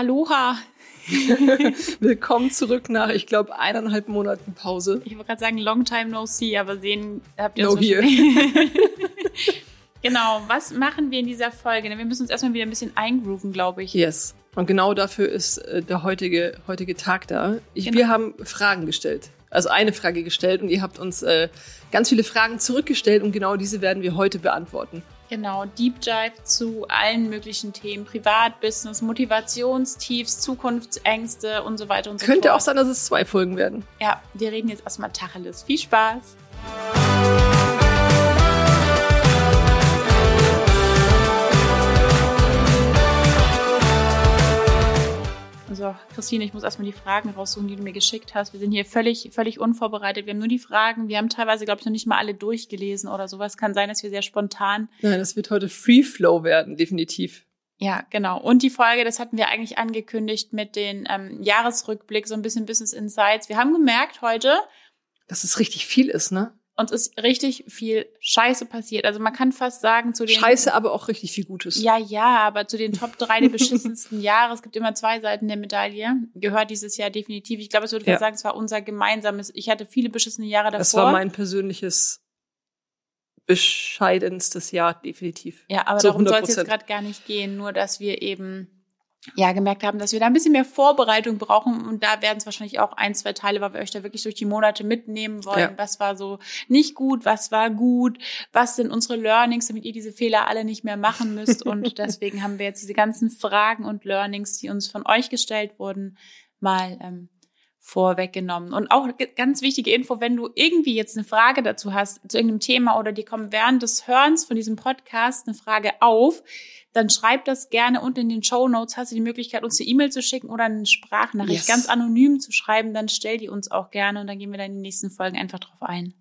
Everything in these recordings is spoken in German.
Aloha. Willkommen zurück nach, ich glaube, eineinhalb Monaten Pause. Ich wollte gerade sagen, long time no see, aber sehen habt ihr No uns here. Genau, was machen wir in dieser Folge? Wir müssen uns erstmal wieder ein bisschen eingrooven, glaube ich. Yes. Und genau dafür ist äh, der heutige, heutige Tag da. Ich, Genau. Wir haben Fragen gestellt. Also eine Frage gestellt und ihr habt uns äh, ganz viele Fragen zurückgestellt und genau diese werden wir heute beantworten. Genau, Deep Dive zu allen möglichen Themen. Privat, Business, Motivationstiefs, Zukunftsängste und so weiter und so Könnte auch fort. sein, dass es zwei Folgen werden. Ja, wir reden jetzt erstmal Tacheles. Viel Spaß. So, Christine, ich muss erstmal die Fragen raussuchen, die du mir geschickt hast. Wir sind hier völlig, völlig unvorbereitet. Wir haben nur die Fragen. Wir haben teilweise, glaube ich, noch nicht mal alle durchgelesen oder sowas. Kann sein, dass wir sehr spontan Nein, das wird heute Free Flow werden, definitiv. Ja, genau. Und die Folge, das hatten wir eigentlich angekündigt mit den ähm, Jahresrückblick, so ein bisschen Business Insights. Wir haben gemerkt heute, Dass es richtig viel ist, ne? Uns ist richtig viel Scheiße passiert. Also man kann fast sagen, zu den Scheiße, aber auch richtig viel Gutes. Ja, ja, aber zu den Top 3 der beschissensten Jahre, es gibt immer zwei Seiten der Medaille, gehört dieses Jahr definitiv. Ich glaube, es würde Ja. fast sagen, es war unser gemeinsames. Ich hatte viele beschissene Jahre davor. das war mein persönliches bescheidenstes Jahr, definitiv. Ja, aber darum soll es 100%. jetzt gerade gar nicht gehen, nur dass wir eben ja gemerkt haben, dass wir da ein bisschen mehr Vorbereitung brauchen und da werden es wahrscheinlich auch ein, zwei Teile, weil wir euch da wirklich durch die Monate mitnehmen wollen. Ja. Was war so nicht gut, was war gut, was sind unsere Learnings, damit ihr diese Fehler alle nicht mehr machen müsst und deswegen haben wir jetzt diese ganzen Fragen und Learnings, die uns von euch gestellt wurden, mal ähm, vorweggenommen. Und auch ganz wichtige Info, wenn du irgendwie jetzt eine Frage dazu hast, zu irgendeinem Thema oder dir kommt während des Hörens von diesem Podcast eine Frage auf, dann schreib das gerne unten in den Show Notes. Hast du die Möglichkeit, uns eine E-Mail zu schicken oder eine Sprachnachricht Yes. ganz anonym zu schreiben, dann stell die uns auch gerne und dann gehen wir dann in den nächsten Folgen einfach drauf ein.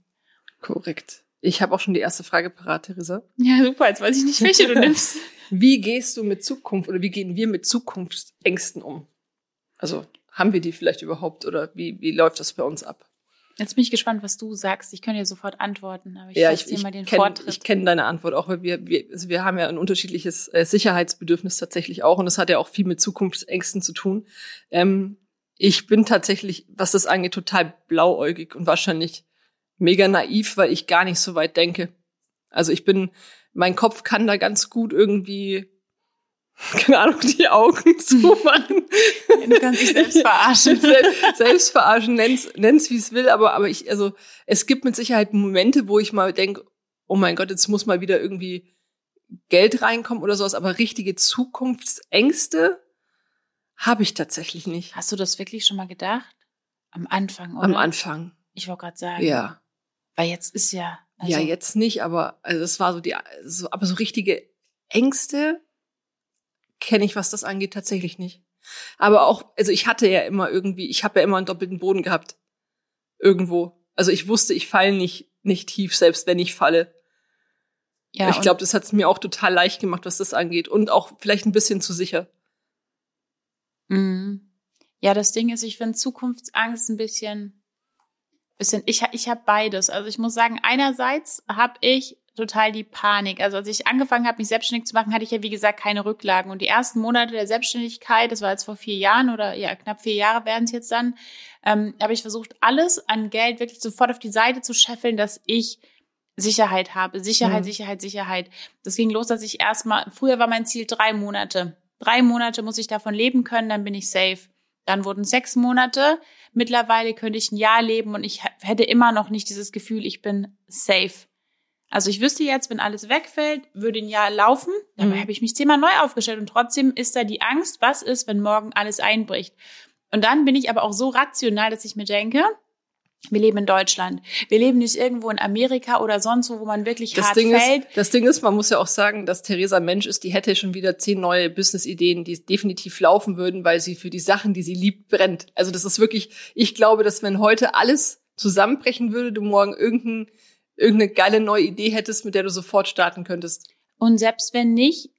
Korrekt. Ich habe auch schon die erste Frage parat, Theresa. Ja, super, jetzt weiß ich nicht, welche du nimmst. Wie gehst du mit Zukunft oder wie gehen wir mit Zukunftsängsten um? Also haben wir die vielleicht überhaupt oder wie, wie läuft das bei uns ab? Jetzt bin ich gespannt, was du sagst. Ich könnte dir sofort antworten, aber ich ja, ich, dir ich mal den kenne Vortritt. kenn deine Antwort auch, weil wir, wir, also wir haben ja ein unterschiedliches äh, Sicherheitsbedürfnis tatsächlich auch und das hat ja auch viel mit Zukunftsängsten zu tun. Ähm, ich bin tatsächlich, was das angeht, total blauäugig und wahrscheinlich mega naiv, weil ich gar nicht so weit denke. Also ich bin, mein Kopf kann da ganz gut irgendwie, keine Ahnung, die Augen zumachen. Du kannst dich selbst verarschen. selbst, selbst verarschen, nenn's, nenn's wie es will, aber, aber ich, also, es gibt mit Sicherheit Momente, wo ich mal denke, oh mein Gott, jetzt muss mal wieder irgendwie Geld reinkommen oder sowas, aber richtige Zukunftsängste habe ich tatsächlich nicht. Hast du das wirklich schon mal gedacht? Am Anfang, oder? Am Anfang, Ich wollte gerade sagen. ja. Weil jetzt ist ja. Also, ja, jetzt nicht, aber, also, das war so die, so, aber so richtige Ängste kenne ich, was das angeht, tatsächlich nicht. Aber auch, also ich hatte ja immer irgendwie, ich habe ja immer einen doppelten Boden gehabt. Irgendwo. Also ich wusste, ich falle nicht, nicht tief, selbst wenn ich falle. Ja, ich glaube, das hat es mir auch total leicht gemacht, was das angeht. Und auch vielleicht ein bisschen zu sicher. Mhm. Ja, das Ding ist, ich finde Zukunftsangst ein bisschen, bisschen. Ich, ich habe beides. Also ich muss sagen, einerseits habe ich total die Panik. Also als ich angefangen habe, mich selbstständig zu machen, hatte ich ja wie gesagt keine Rücklagen. Und die ersten Monate der Selbstständigkeit, das war jetzt vor vier Jahren oder ja knapp vier Jahre werden es jetzt dann, ähm, habe ich versucht, alles an Geld wirklich sofort auf die Seite zu scheffeln, dass ich Sicherheit habe. Sicherheit, Mhm. Sicherheit, Sicherheit. Das ging los, dass ich erstmal, früher war mein Ziel drei Monate. Drei Monate muss ich davon leben können, dann bin ich safe. Dann wurden sechs Monate. Mittlerweile könnte ich ein Jahr leben und ich hätte immer noch nicht dieses Gefühl, ich bin safe. Also ich wüsste jetzt, wenn alles wegfällt, würde ein Jahr laufen. Dabei Mhm. habe ich mich zehnmal neu aufgestellt und trotzdem ist da die Angst, was ist, wenn morgen alles einbricht. Und dann bin ich aber auch so rational, dass ich mir denke, wir leben in Deutschland. Wir leben nicht irgendwo in Amerika oder sonst wo, wo man wirklich Das hart Ding, fällt. ist, das Ding ist, man muss ja auch sagen, dass Theresa Mensch ist, die hätte schon wieder zehn neue Business-Ideen, die definitiv laufen würden, weil sie für die Sachen, die sie liebt, brennt. Also das ist wirklich, ich glaube, dass wenn heute alles zusammenbrechen würde, du morgen irgendein, irgendeine geile neue Idee hättest, mit der du sofort starten könntest. Und selbst wenn nicht,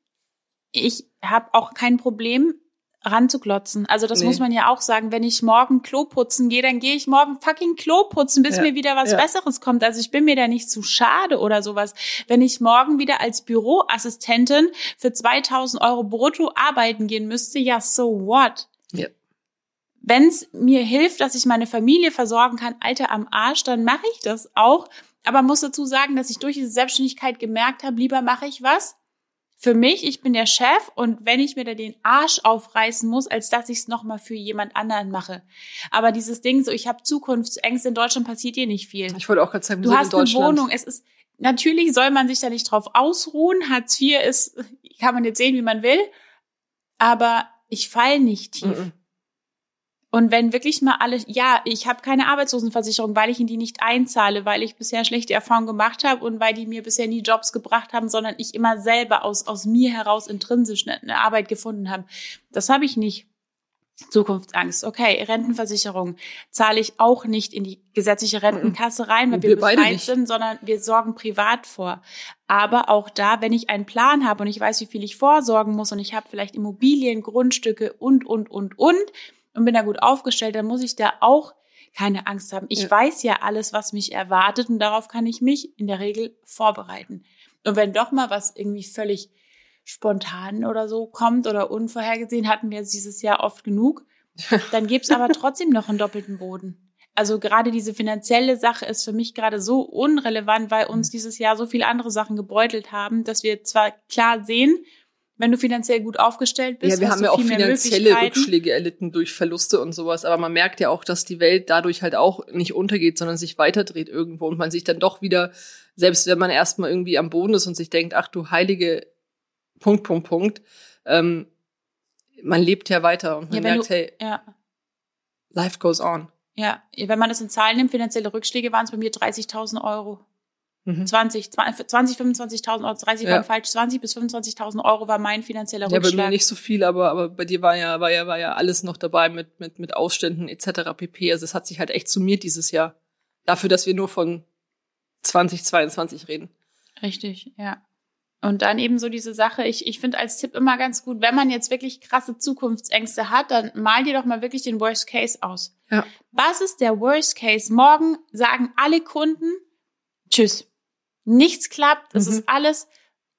ich habe auch kein Problem, ranzuglotzen. Also das Nee. muss man ja auch sagen. Wenn ich morgen Klo putzen gehe, dann gehe ich morgen fucking Klo putzen, bis Ja. mir wieder was Ja. Besseres kommt. Also ich bin mir da nicht zu schade oder sowas. Wenn ich morgen wieder als Büroassistentin für 2000 Euro brutto arbeiten gehen müsste, ja, so what? Ja. Wenn es mir hilft, dass ich meine Familie versorgen kann, Alter am Arsch, dann mache ich das auch. Aber muss dazu sagen, dass ich durch diese Selbstständigkeit gemerkt habe, lieber mache ich was für mich, ich bin der Chef und wenn ich mir da den Arsch aufreißen muss, als dass ich es nochmal für jemand anderen mache. Aber dieses Ding, so ich habe Zukunftsängste, in Deutschland passiert hier nicht viel. Ich wollte auch gerade sagen, Du hast in eine. Wohnung, es ist, natürlich soll man sich da nicht drauf ausruhen. Hartz IV ist, kann man jetzt sehen, wie man will. Aber ich fall nicht tief. Mhm. Und wenn wirklich mal alle, ja, ich habe keine Arbeitslosenversicherung, weil ich in die nicht einzahle, weil ich bisher schlechte Erfahrungen gemacht habe und weil die mir bisher nie Jobs gebracht haben, sondern ich immer selber aus, aus mir heraus intrinsisch eine, eine Arbeit gefunden habe. Das habe ich nicht. Zukunftsangst. Okay, Rentenversicherung zahle ich auch nicht in die gesetzliche Rentenkasse rein, weil wir, wir befreit sind, sondern wir sorgen privat vor. Aber auch da, wenn ich einen Plan habe und ich weiß, wie viel ich vorsorgen muss und ich habe vielleicht Immobilien, Grundstücke und, und, und, und und bin da gut aufgestellt, dann muss ich da auch keine Angst haben. Ich Ja. weiß ja alles, was mich erwartet und darauf kann ich mich in der Regel vorbereiten. Und wenn doch mal was irgendwie völlig spontan oder so kommt oder unvorhergesehen, hatten wir jetzt dieses Jahr oft genug, dann gibt's aber trotzdem noch einen doppelten Boden. Also gerade diese finanzielle Sache ist für mich gerade so unrelevant, weil uns dieses Jahr so viele andere Sachen gebeutelt haben, dass wir zwar klar sehen, wenn du finanziell gut aufgestellt bist, Ja, wir haben ja auch finanzielle. Rückschläge erlitten durch Verluste und sowas, aber man merkt ja auch, dass die Welt dadurch halt auch nicht untergeht, sondern sich weiterdreht irgendwo und man sich dann doch wieder, selbst wenn man erstmal irgendwie am Boden ist und sich denkt, ach du heilige Punkt, Punkt, Punkt, ähm, man lebt ja weiter und man Ja, merkt, du- hey, Ja, life goes on. ja. Wenn man das in Zahlen nimmt, finanzielle Rückschläge waren es bei mir 30.000 Euro. Mhm. 20, 20, 25.000 Euro, 30 Ja. waren falsch, 20 bis 25.000 Euro war mein finanzieller Ja, bei Rückschlag. mir nicht so viel, aber, aber bei dir war ja, war ja, war ja alles noch dabei mit, mit, mit Ausständen etc. pp. Also es hat sich halt echt summiert dieses Jahr. Dafür, dass wir nur von 2022 reden. Richtig, ja. Und dann eben so diese Sache, ich, ich finde als Tipp immer ganz gut, wenn man jetzt wirklich krasse Zukunftsängste hat, dann mal dir doch mal wirklich den Worst Case aus. Ja. Was ist der Worst Case? Morgen sagen alle Kunden, tschüss. Nichts klappt, das Mhm. ist alles.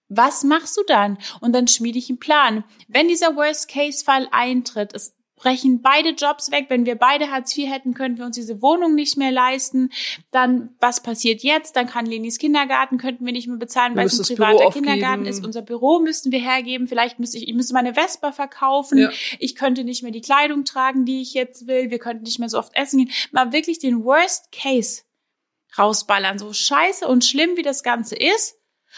Was machst du dann? Und dann schmiede ich einen Plan. Wenn dieser Worst-Case-Fall eintritt, es brechen beide Jobs weg. Wenn wir beide Hartz IV hätten, könnten wir uns diese Wohnung nicht mehr leisten. Dann, was passiert jetzt? Dann kann Lenis Kindergarten, könnten wir nicht mehr bezahlen, weil es ein privater. Kindergarten ist. Unser Büro müssten wir hergeben. Vielleicht müsste ich, ich müsste meine Vespa verkaufen. Ja. Ich könnte nicht mehr die Kleidung tragen, die ich jetzt will. Wir könnten nicht mehr so oft essen gehen. Mal wirklich den Worst Case rausballern. So scheiße und schlimm, wie das Ganze ist.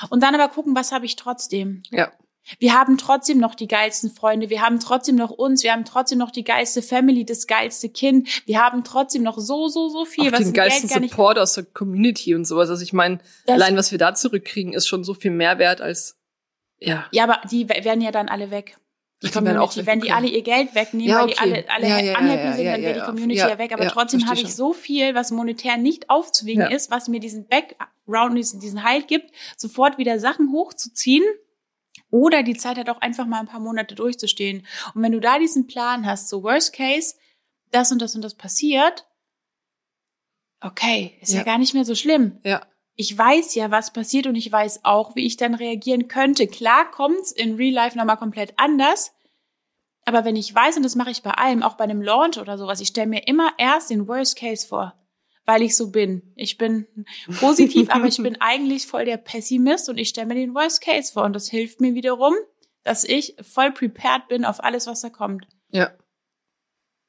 Und dann aber gucken, was habe ich trotzdem. Ja. Wir haben trotzdem noch die geilsten Freunde, wir haben trotzdem noch uns, wir haben trotzdem noch die geilste Family, das geilste Kind, wir haben trotzdem noch so, so, so viel, auch was den geilsten Geld. Support aus der Community und sowas. Also ich meine, allein was wir da zurückkriegen, ist schon so viel Mehrwert als ja. Ja, aber die we- werden ja dann alle weg. Die die auch Community, weg, wenn die okay. alle ihr Geld wegnehmen, Ja, weil die okay. alle, alle Ja, unhappy ja, sind, dann wäre die. Community Ja, weg. Aber trotzdem habe ich so viel, was monetär nicht aufzuwiegen ist, was mir diesen Background, diesen, diesen Halt gibt, sofort wieder Sachen hochzuziehen. Oder die Zeit hat auch einfach mal ein paar Monate durchzustehen. Und wenn du da diesen Plan hast, so Worst Case, das und das und das passiert, okay, ist ja, Ja. gar nicht mehr so schlimm. Ja. Ich weiß ja, was passiert und ich weiß auch, wie ich dann reagieren könnte. Klar kommt's in Real Life nochmal komplett anders. Aber wenn ich weiß, und das mache ich bei allem, auch bei einem Launch oder sowas, ich stelle mir immer erst den Worst Case vor, weil ich so bin. Ich bin positiv, aber ich bin eigentlich voll der Pessimist und ich stelle mir den Worst Case vor. Und das hilft mir wiederum, dass ich voll prepared bin auf alles, was da kommt. Ja.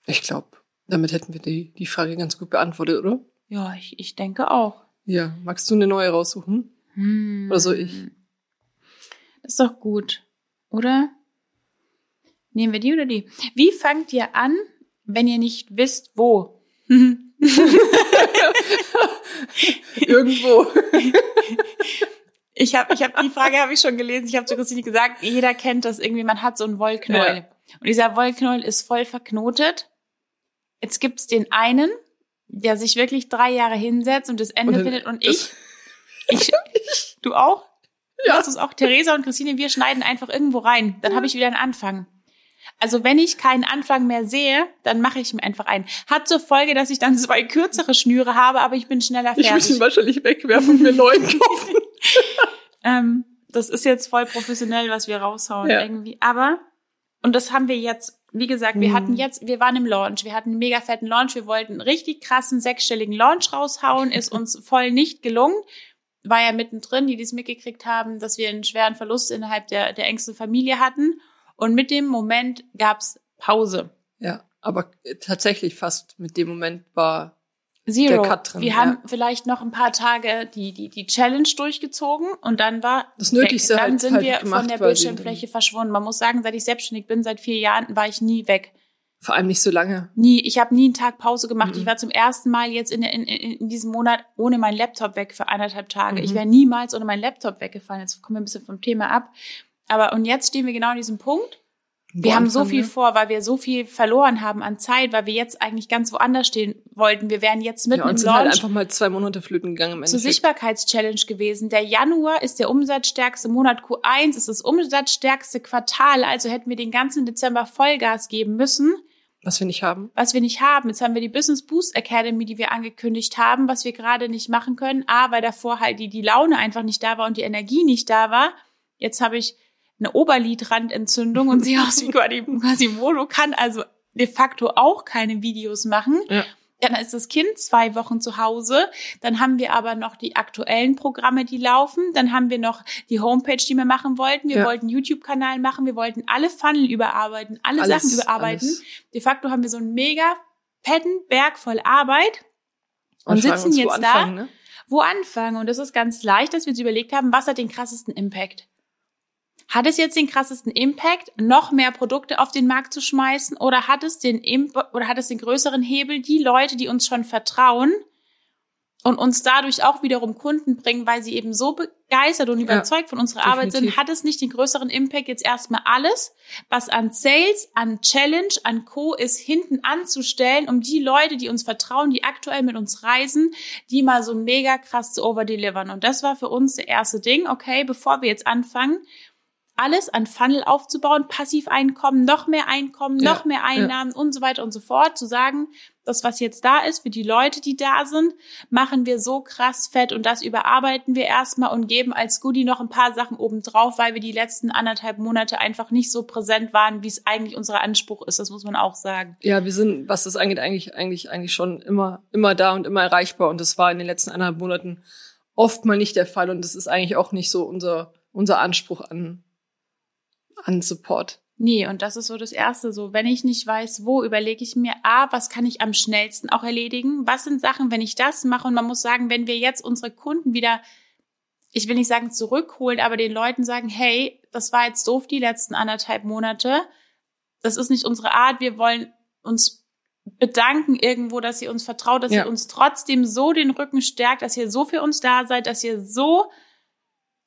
Ich glaube, damit hätten wir die, die Frage ganz gut beantwortet, oder? Ja, ich, ich denke auch. Ja. Magst du eine neue raussuchen? Hm. Oder soll ich? Das ist doch gut, oder? Nehmen wir die oder die? Wie fangt ihr an, wenn ihr nicht wisst, wo? Irgendwo. Ich habe ich hab, die Frage habe ich schon gelesen. Ich habe zu Christine gesagt, jeder kennt das irgendwie, man hat so einen Wollknäuel. Ja. Und dieser Wollknäuel ist voll verknotet. Jetzt gibt's den einen, der sich wirklich drei Jahre hinsetzt und das Ende Und findet. Und ich, ich, du auch? Ja. Das ist auch Theresa und Christine, wir schneiden einfach irgendwo rein. Dann habe ich wieder einen Anfang. Also wenn ich keinen Anfang mehr sehe, dann mache ich mir einfach einen. Hat zur Folge, dass ich dann zwei kürzere Schnüre habe, aber ich bin schneller fertig. Ich muss ihn wahrscheinlich wegwerfen und mir neuen kaufen. ähm, das ist jetzt voll professionell, was wir raushauen Ja. irgendwie. Aber, und das haben wir jetzt, wie gesagt, wir Mhm. hatten jetzt, wir waren im Launch, wir hatten einen mega fetten Launch, wir wollten einen richtig krassen sechsstelligen Launch raushauen, ist uns voll nicht gelungen. War ja mittendrin, die dies mitgekriegt haben, dass wir einen schweren Verlust innerhalb der, der engsten Familie hatten. Und mit dem Moment gab's Pause. Ja, aber tatsächlich fast mit dem Moment war Zero. Der Cut drin, wir ja. haben vielleicht noch ein paar Tage die, die, die Challenge durchgezogen und dann war Das Nötigste weg. Dann halt- sind halt wir gemacht, von der Bildschirmfläche verschwunden. Man muss sagen, seit ich selbstständig bin, seit vier Jahren, war ich nie weg. vor allem nicht so lange. Nie. Ich habe nie einen Tag Pause gemacht. Mhm. Ich war zum ersten Mal jetzt in, in, in, in diesem Monat ohne meinen Laptop weg für eineinhalb Tage. Mhm. Ich wäre niemals ohne meinen Laptop weggefallen. Jetzt kommen wir ein bisschen vom Thema ab. Aber und jetzt stehen wir genau an diesem Punkt. Wir Wo haben so viel wir? vor, weil wir so viel verloren haben an Zeit, weil wir jetzt eigentlich ganz woanders stehen wollten. Wir wären jetzt mitten Ja, und im sind halt Launch einfach mal zwei Monate flöten gegangen im zur. Sichtbarkeitschallenge gewesen. Der Januar ist der umsatzstärkste Monat, Q1 ist das umsatzstärkste Quartal, also hätten wir den ganzen Dezember Vollgas geben müssen, Was wir nicht haben. was wir nicht haben. Jetzt haben wir die Business Boost Academy, die wir angekündigt haben, was wir gerade nicht machen können. A, weil davor halt die, die Laune einfach nicht da war und die Energie nicht da war. Jetzt habe ich eine Oberlidrandentzündung und sehe aus wie Quasi- Quasimodo, kann also de facto auch keine Videos machen. Ja. Dann ist das Kind zwei Wochen zu Hause. Dann haben wir aber noch die aktuellen Programme, die laufen. Dann haben wir noch die Homepage, die wir machen wollten. Wir Ja. wollten YouTube-Kanal machen. Wir wollten alle Funnel überarbeiten, alle Alles, Sachen überarbeiten. alles. De facto haben wir so einen mega fetten Berg voll Arbeit und fragen sitzen jetzt anfangen, da, Ne? wo anfangen. Und das ist ganz leicht, dass wir uns überlegt haben, was hat den krassesten Impact? Hat es jetzt den krassesten Impact, noch mehr Produkte auf den Markt zu schmeißen, oder hat es den Imp oder hat es den größeren Hebel, die Leute, die uns schon vertrauen und uns dadurch auch wiederum Kunden bringen, weil sie eben so begeistert und überzeugt von unserer Arbeit sind, definitiv. hat es nicht den größeren Impact, jetzt erstmal alles, was an Sales, an Challenge, an Co. ist, hinten anzustellen, um die Leute, die uns vertrauen, die aktuell mit uns reisen, die mal so mega krass zu overdelivern. Und das war für uns der erste Ding. Okay, bevor wir jetzt anfangen, alles an Funnel aufzubauen, Passiveinkommen, noch mehr Einkommen, Ja, noch mehr Einnahmen und so weiter und so fort, zu sagen, das, was jetzt da ist, für die Leute, die da sind, machen wir so krass fett und das überarbeiten wir erstmal und geben als Goodie noch ein paar Sachen obendrauf, weil wir die letzten anderthalb Monate einfach nicht so präsent waren, wie es eigentlich unser Anspruch ist. Das muss man auch sagen. Ja, wir sind, was das angeht, eigentlich, eigentlich, eigentlich schon immer, immer da und immer erreichbar. Und das war in den letzten eineinhalb Monaten oft mal nicht der Fall. Und das ist eigentlich auch nicht so unser, unser Anspruch an, an Support. Nee, und das ist so das Erste. So, wenn ich nicht weiß, wo, überlege ich mir, A, was kann ich am schnellsten auch erledigen? Was sind Sachen, wenn ich das mache? Und man muss sagen, wenn wir jetzt unsere Kunden wieder, ich will nicht sagen zurückholen, aber den Leuten sagen, hey, das war jetzt doof die letzten anderthalb Monate. Das ist nicht unsere Art. Wir wollen uns bedanken irgendwo, dass ihr uns vertraut, dass Ja. ihr uns trotzdem so den Rücken stärkt, dass ihr so für uns da seid, dass ihr so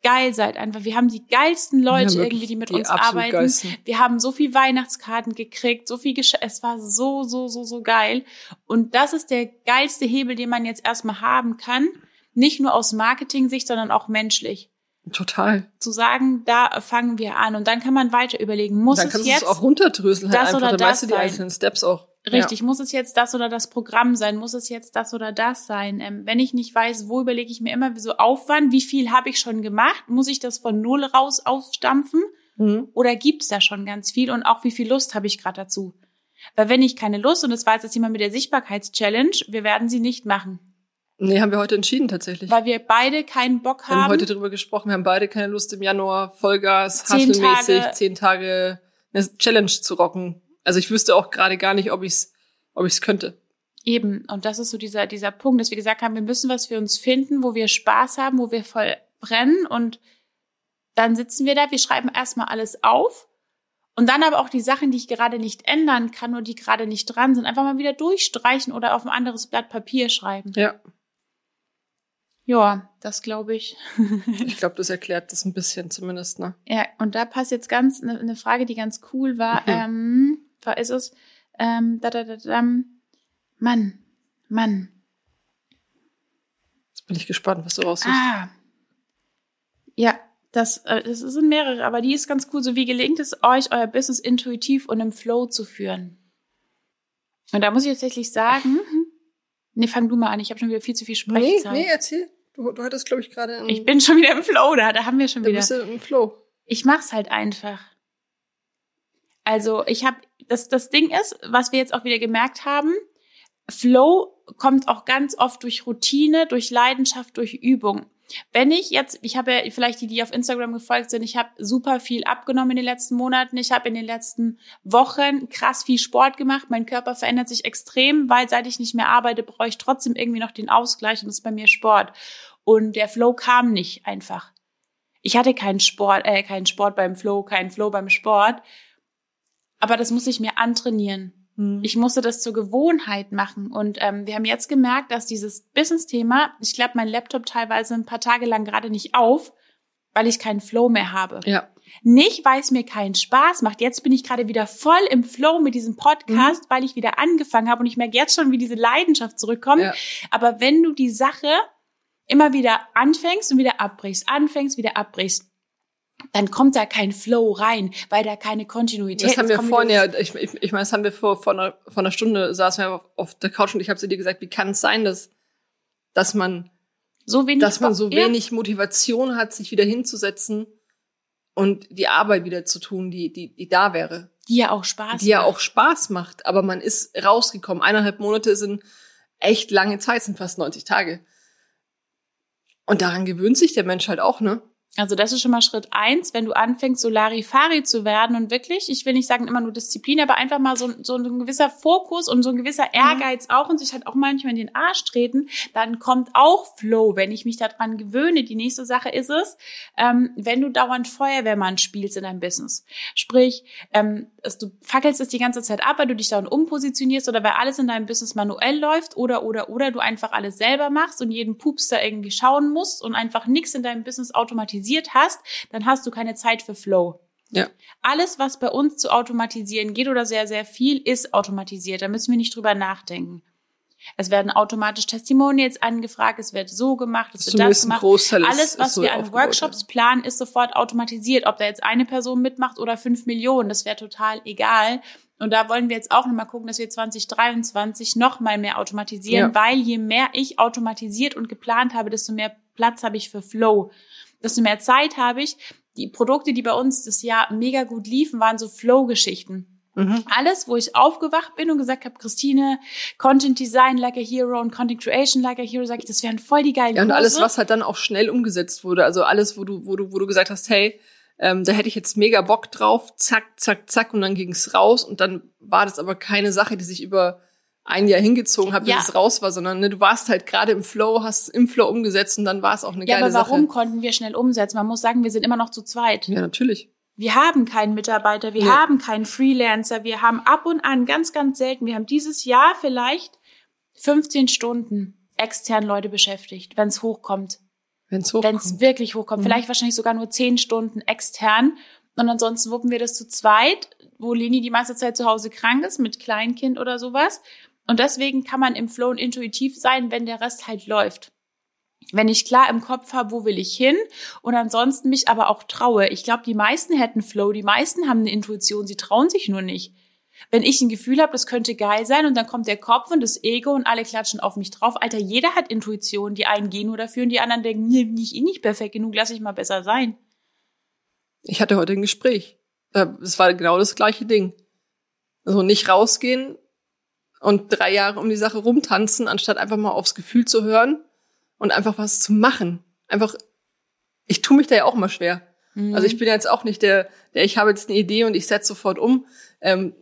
geil seid einfach. Wir haben die geilsten Leute Ja, irgendwie, die mit die uns arbeiten. geilsten. Wir haben so viel Weihnachtskarten gekriegt, so viel Gesch Es war so, so, so, so geil. Und das ist der geilste Hebel, den man jetzt erstmal haben kann. Nicht nur aus Marketing-Sicht, sondern auch menschlich. Total. Zu sagen, da fangen wir an. Und dann kann man weiter überlegen, muss dann es kannst du jetzt es auch runterdröseln halt das einfach. oder Dann weißt du die einzelnen Steps auch. Richtig, muss es jetzt das oder das Programm sein? Muss es jetzt das oder das sein? Ähm, wenn ich nicht weiß, wo, überlege ich mir immer so Aufwand, wie viel habe ich schon gemacht? Muss ich das von null raus aufstampfen? Ja. Mhm. Oder gibt's da schon ganz viel? Und auch wie viel Lust habe ich gerade dazu? Weil wenn ich keine Lust, und das war jetzt das Thema mit der Sichtbarkeitschallenge, wir werden sie nicht machen. Nee, haben wir heute entschieden tatsächlich. Weil wir beide keinen Bock Wir haben haben. heute darüber gesprochen, wir haben beide keine Lust im Januar Vollgas, Zehn Tage- zehn Tage eine Challenge zu rocken. Also ich wüsste auch gerade gar nicht, ob ich's, ob ich's könnte. Eben. Und das ist so dieser, dieser Punkt, dass wir gesagt haben, wir müssen was für uns finden, wo wir Spaß haben, wo wir voll brennen. Und dann sitzen wir da, wir schreiben erstmal alles auf. Und dann aber auch die Sachen, die ich gerade nicht ändern kann oder die gerade nicht dran sind, einfach mal wieder durchstreichen oder auf ein anderes Blatt Papier schreiben. Ja, Ja, das glaube ich. ich glaube, das erklärt das ein bisschen zumindest, ne? Ja, und da passt jetzt ganz eine, eine Frage, die ganz cool war. Mhm. Ähm, war ist es? Ähm, da, da, da, da, Mann, Mann. Jetzt bin ich gespannt, was du raussuchst. Ah. Ja, Das, äh, das sind mehrere, aber die ist ganz cool. So wie gelingt es euch, euer Business intuitiv und im Flow zu führen? Und da muss ich tatsächlich sagen, nee, fang du mal an. Ich habe schon wieder viel zu viel Sprechzeit. Nee, nee, erzähl. Du, du hattest, glaube ich, gerade Ich bin schon wieder im Flow, da, da haben wir schon da wieder. bist du im Flow. Ich mach's halt einfach. Also ich habe, das, das Ding ist, was wir jetzt auch wieder gemerkt haben, Flow kommt auch ganz oft durch Routine, durch Leidenschaft, durch Übung. Wenn ich jetzt, ich habe ja vielleicht die, die auf Instagram gefolgt sind, ich habe super viel abgenommen in den letzten Monaten. Ich habe in den letzten Wochen krass viel Sport gemacht. Mein Körper verändert sich extrem, weil seit ich nicht mehr arbeite, brauche ich trotzdem irgendwie noch den Ausgleich und das ist bei mir Sport. Und der Flow kam nicht einfach. Ich hatte keinen Sport, äh, keinen Sport beim Flow, keinen Flow beim Sport. Aber das muss ich mir antrainieren. Hm. Ich musste das zur Gewohnheit machen. Und ähm, wir haben jetzt gemerkt, dass dieses Business-Thema, ich glaube, mein Laptop teilweise ein paar Tage lang gerade nicht auf, weil ich keinen Flow mehr habe. Ja. Nicht, weil es mir keinen Spaß macht. Jetzt bin ich gerade wieder voll im Flow mit diesem Podcast, Mhm. weil ich wieder angefangen habe und ich merke jetzt schon, wie diese Leidenschaft zurückkommt. Ja. Aber wenn du die Sache immer wieder anfängst und wieder abbrichst, anfängst, wieder abbrichst, dann kommt da kein Flow rein, weil da keine Kontinuität Das haben wir vorhin ja, ich, ich, ich meine, das haben wir vor, vor, einer, vor einer Stunde saßen wir auf, auf der Couch und ich habe zu dir gesagt, wie kann es sein, dass, dass man, so wenig, dass man so Ja. wenig Motivation hat, sich wieder hinzusetzen und die Arbeit wieder zu tun, die, die, die da wäre. die ja auch Spaß die ja macht. auch Spaß macht, aber man ist rausgekommen. Eineinhalb Monate sind echt lange Zeit, sind fast 90 Tage. Und daran gewöhnt sich der Mensch halt auch, ne? Also das ist schon mal Schritt eins, wenn du anfängst, so Larifari zu werden und wirklich, ich will nicht sagen immer nur Disziplin, aber einfach mal so, so ein gewisser Fokus und so ein gewisser Mhm. Ehrgeiz auch und sich halt auch manchmal in den Arsch treten, dann kommt auch Flow, wenn ich mich daran gewöhne. Die nächste Sache ist es, ähm, wenn du dauernd Feuerwehrmann spielst in deinem Business. Sprich, ähm, dass du fackelst es die ganze Zeit ab, weil du dich dauernd umpositionierst oder weil alles in deinem Business manuell läuft oder, oder, oder du einfach alles selber machst und jeden Pups da irgendwie schauen musst und einfach nichts in deinem Business automatisiert hast, dann hast du keine Zeit für Flow. Ja. Alles, was bei uns zu automatisieren geht oder sehr, sehr viel, ist automatisiert. Da müssen wir nicht drüber nachdenken. Es werden automatisch Testimonials angefragt, es wird so gemacht, es wird das gemacht. Großteil Alles, was so wir an Workshops planen, ist sofort automatisiert. Ob da jetzt eine Person mitmacht oder fünf Millionen, das wäre total egal. Und da wollen wir jetzt auch nochmal gucken, dass wir 2023 noch mal mehr automatisieren, Ja. weil je mehr ich automatisiert und geplant habe, desto mehr Platz habe ich für Flow. Desto mehr Zeit habe ich. Die Produkte, die bei uns das Jahr mega gut liefen, waren so Flow-Geschichten. Mhm. Alles, wo ich aufgewacht bin und gesagt habe, Christine, Content Design like a Hero und Content Creation like a Hero, sage ich, das wären voll die geilen Ja, und Kurse. alles, was halt dann auch schnell umgesetzt wurde. Also alles, wo du, wo du, wo du gesagt hast, hey, ähm, da hätte ich jetzt mega Bock drauf, zack, zack, zack, und dann ging's raus. Und dann war das aber keine Sache, die sich über ein Jahr hingezogen hat, bis Ja. es raus war, sondern ne, du warst halt gerade im Flow, hast es im Flow umgesetzt und dann war es auch eine ja, geile aber warum Sache. konnten wir schnell umsetzen? Man muss sagen, wir sind immer noch zu zweit. Ja, natürlich. Wir haben keinen Mitarbeiter, wir Nee. haben keinen Freelancer, wir haben ab und an ganz, ganz selten, wir haben dieses Jahr vielleicht 15 Stunden extern Leute beschäftigt, wenn es hochkommt. Wenn es Wenn es hochkommt. wirklich hochkommt. Mhm. Vielleicht wahrscheinlich sogar nur 10 Stunden extern. Und ansonsten wuppen wir das zu zweit, wo Leni die meiste Zeit zu Hause krank ist, mit Kleinkind oder sowas. Und deswegen kann man im Flow und intuitiv sein, wenn der Rest halt läuft. Wenn ich klar im Kopf habe, wo will ich hin und ansonsten mich aber auch traue. Ich glaube, die meisten hätten Flow, die meisten haben eine Intuition, sie trauen sich nur nicht. Wenn ich ein Gefühl habe, das könnte geil sein und dann kommt der Kopf und das Ego und alle klatschen auf mich drauf. Alter, jeder hat Intuition. Die einen gehen nur dafür und die anderen denken, nee, nicht, eh nicht perfekt genug, lass ich mal besser sein. Ich hatte heute ein Gespräch. Äh, Es war genau das gleiche Ding. Also nicht rausgehen und drei Jahre um die Sache rumtanzen, anstatt einfach mal aufs Gefühl zu hören und einfach was zu machen. Einfach, ich tue mich da ja auch mal schwer. Mhm. Also ich bin jetzt auch nicht der, der ich habe jetzt eine Idee und ich setze sofort um. Ähm,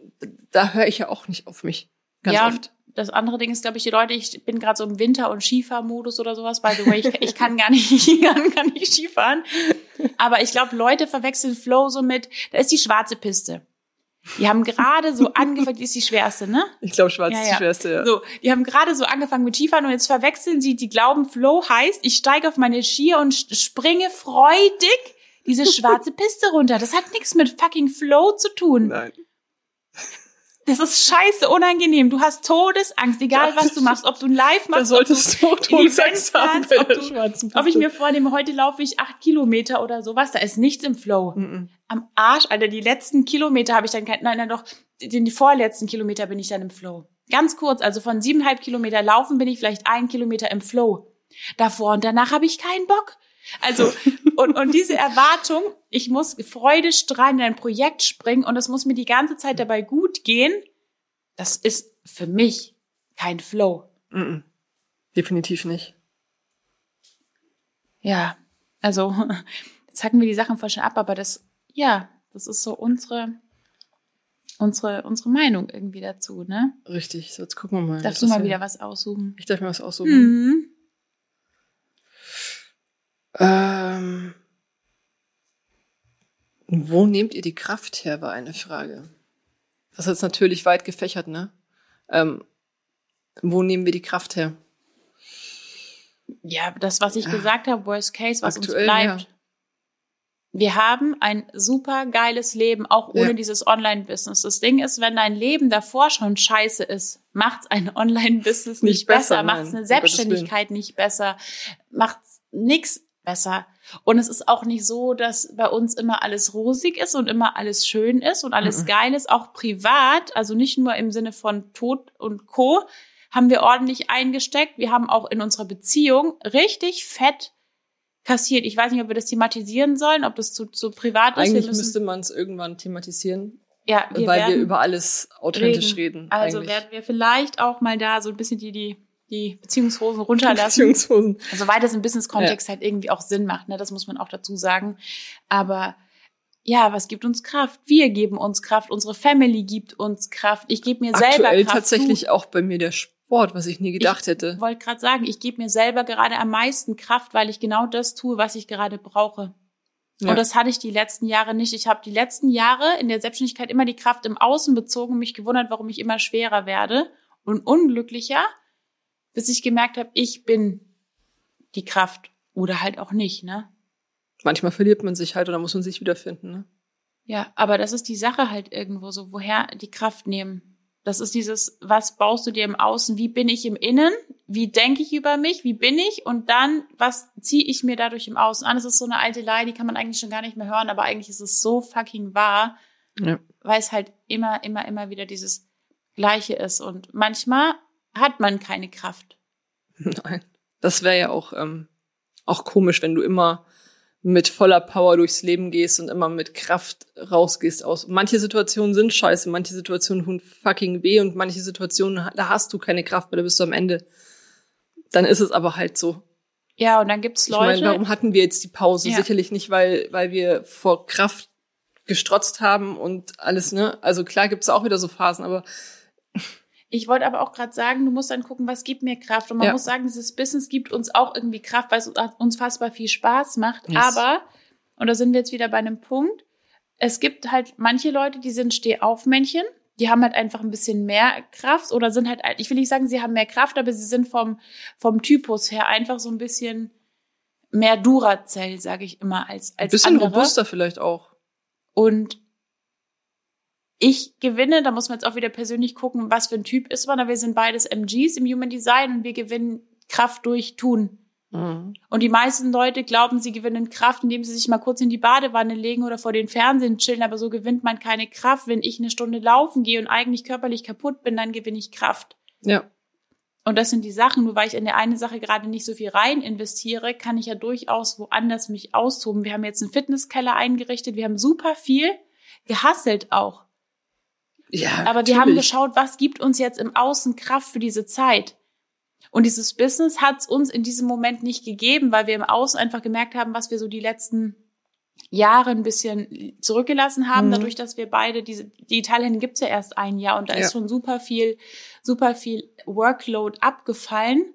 da höre ich ja auch nicht auf mich. Ganz ja, oft. das andere Ding ist, glaube ich, die Leute, ich bin gerade so im Winter- und Skifahrmodus oder sowas. By the way, ich, ich kann gar nicht, ich kann, kann nicht Skifahren. Aber ich glaube, Leute verwechseln Flow so mit, da ist die schwarze Piste. Die haben gerade so angefangen, die ist die schwerste, ne? Ich glaube, schwarz Ja, ist ja. die schwerste, ja. So, die haben gerade so angefangen mit Skifahren und jetzt verwechseln sie, die glauben, Flow heißt, ich steige auf meine Skier und springe freudig diese schwarze Piste runter. Das hat nichts mit fucking Flow zu tun. Nein. Das ist scheiße unangenehm. Du hast Todesangst, egal was du machst, ob du ein Live machst. Da solltest du ob du Todesangst haben bei ob, du, schwarzen ob ich mir vornehme, heute laufe ich acht Kilometer oder sowas, da ist nichts im Flow. Mhm. Am Arsch, Alter, die letzten Kilometer habe ich dann kein, nein, nein, doch, die, die vorletzten Kilometer bin ich dann im Flow. Ganz kurz, also von siebeneinhalb Kilometer laufen bin ich vielleicht ein Kilometer im Flow. Davor und danach habe ich keinen Bock. Also, und, und diese Erwartung, ich muss freudestrahlend in ein Projekt springen und es muss mir die ganze Zeit dabei gut gehen, das ist für mich kein Flow. Mhm. Definitiv nicht. Ja, also, jetzt hacken wir die Sachen voll schon ab, aber das, ja, das ist so unsere, unsere, unsere Meinung irgendwie dazu, ne? Richtig. So, jetzt gucken wir mal. Darfst du mal wieder was aussuchen? Ich darf mir was aussuchen. Mhm. Ähm, wo nehmt ihr die Kraft her, war eine Frage. Das ist natürlich weit gefächert, ne? Ähm, wo nehmen wir die Kraft her? Ja, das, was ich gesagt habe, Worst Case, was Aktuell, uns bleibt. ja. Wir haben ein super geiles Leben, auch ohne Ja. dieses Online-Business. Das Ding ist, wenn dein Leben davor schon scheiße ist, macht's ein Online-Business nicht, Nicht besser, besser, macht's eine Selbstständigkeit nicht besser, macht's nix besser. Und es ist auch nicht so, dass bei uns immer alles rosig ist und immer alles schön ist und alles Mhm. geil ist, auch privat, also nicht nur im Sinne von Tod und Co. haben wir ordentlich eingesteckt. Wir haben auch in unserer Beziehung richtig fett kassiert. Ich weiß nicht, ob wir das thematisieren sollen, ob das zu, zu privat ist. Eigentlich wir müssen, müsste man es irgendwann thematisieren, ja, wir weil wir über alles authentisch reden. Also eigentlich. werden wir vielleicht auch mal da so ein bisschen die, die, die Beziehungshosen runterlassen. Beziehungshosen. Soweit es im Business-Kontext halt irgendwie auch Sinn macht, ne? das muss man auch dazu sagen. Aber ja, was gibt uns Kraft? Wir geben uns Kraft, unsere Family gibt uns Kraft. Ich gebe mir selber Aktuell Kraft. tatsächlich auch bei mir der Sport, was ich nie gedacht hätte. Ich wollte gerade sagen, ich gebe mir selber gerade am meisten Kraft, weil ich genau das tue, was ich gerade brauche. Ja. Und das hatte ich die letzten Jahre nicht. Ich habe die letzten Jahre in der Selbstständigkeit immer die Kraft im Außen bezogen mich gewundert, warum ich immer schwerer werde und unglücklicher, bis ich gemerkt habe, ich bin die Kraft oder halt auch nicht, ne? Manchmal verliert man sich halt oder muss man sich wiederfinden. Ne? Ja, aber das ist die Sache halt irgendwo so, woher die Kraft nehmen. Das ist dieses, was baust du dir im Außen? Wie bin ich im Innen? Wie denke ich über mich? Wie bin ich? Und dann, was ziehe ich mir dadurch im Außen an? Das ist so eine alte Lie, die kann man eigentlich schon gar nicht mehr hören, aber eigentlich ist es so fucking wahr, Ja. weil es halt immer, immer, immer wieder dieses Gleiche ist. Und manchmal hat man keine Kraft. Nein. Das wäre ja auch, ähm, auch komisch, wenn du immer mit voller Power durchs Leben gehst und immer mit Kraft rausgehst aus. Manche Situationen sind scheiße, manche Situationen tun fucking weh und manche Situationen, da hast du keine Kraft, weil da bist du am Ende. Dann ist es aber halt so. Ja, und dann gibt's Ich Leute. meine, warum hatten wir jetzt die Pause? Ja. Sicherlich nicht, weil, weil wir vor Kraft gestrotzt haben und alles, ne? Also klar gibt's auch wieder so Phasen, aber Ich wollte aber auch gerade sagen, du musst dann gucken, was gibt mir Kraft. Und man Ja. muss sagen, dieses Business gibt uns auch irgendwie Kraft, weil es uns fassbar viel Spaß macht. Yes. Aber, und da sind wir jetzt wieder bei einem Punkt, es gibt halt manche Leute, die sind Stehaufmännchen, die haben halt einfach ein bisschen mehr Kraft oder sind halt, ich will nicht sagen, sie haben mehr Kraft, aber sie sind vom, vom Typus her einfach so ein bisschen mehr Duracell, sage ich immer, als, ein als bisschen andere. robuster vielleicht auch. Und ich gewinne, da muss man jetzt auch wieder persönlich gucken, was für ein Typ ist man. Aber wir sind beides MGs im Human Design und wir gewinnen Kraft durch Tun. Mhm. Und die meisten Leute glauben, sie gewinnen Kraft, indem sie sich mal kurz in die Badewanne legen oder vor den Fernsehen chillen. Aber so gewinnt man keine Kraft. Wenn ich eine Stunde laufen gehe und eigentlich körperlich kaputt bin, dann gewinne ich Kraft. Ja. Und das sind die Sachen. Nur weil ich in der eine Sache gerade nicht so viel rein investiere, kann ich ja durchaus woanders mich austoben. Wir haben jetzt einen Fitnesskeller eingerichtet. Wir haben super viel gehasselt auch. Ja, Aber wir haben natürlich. geschaut, was gibt uns jetzt im Außen Kraft für diese Zeit. Und dieses Business hat es uns in diesem Moment nicht gegeben, weil wir im Außen einfach gemerkt haben, was wir so die letzten Jahre ein bisschen zurückgelassen haben, Mhm. dadurch, dass wir beide diese, die Italien gibt's ja erst ein Jahr und da Ja. ist schon super viel, super viel Workload abgefallen.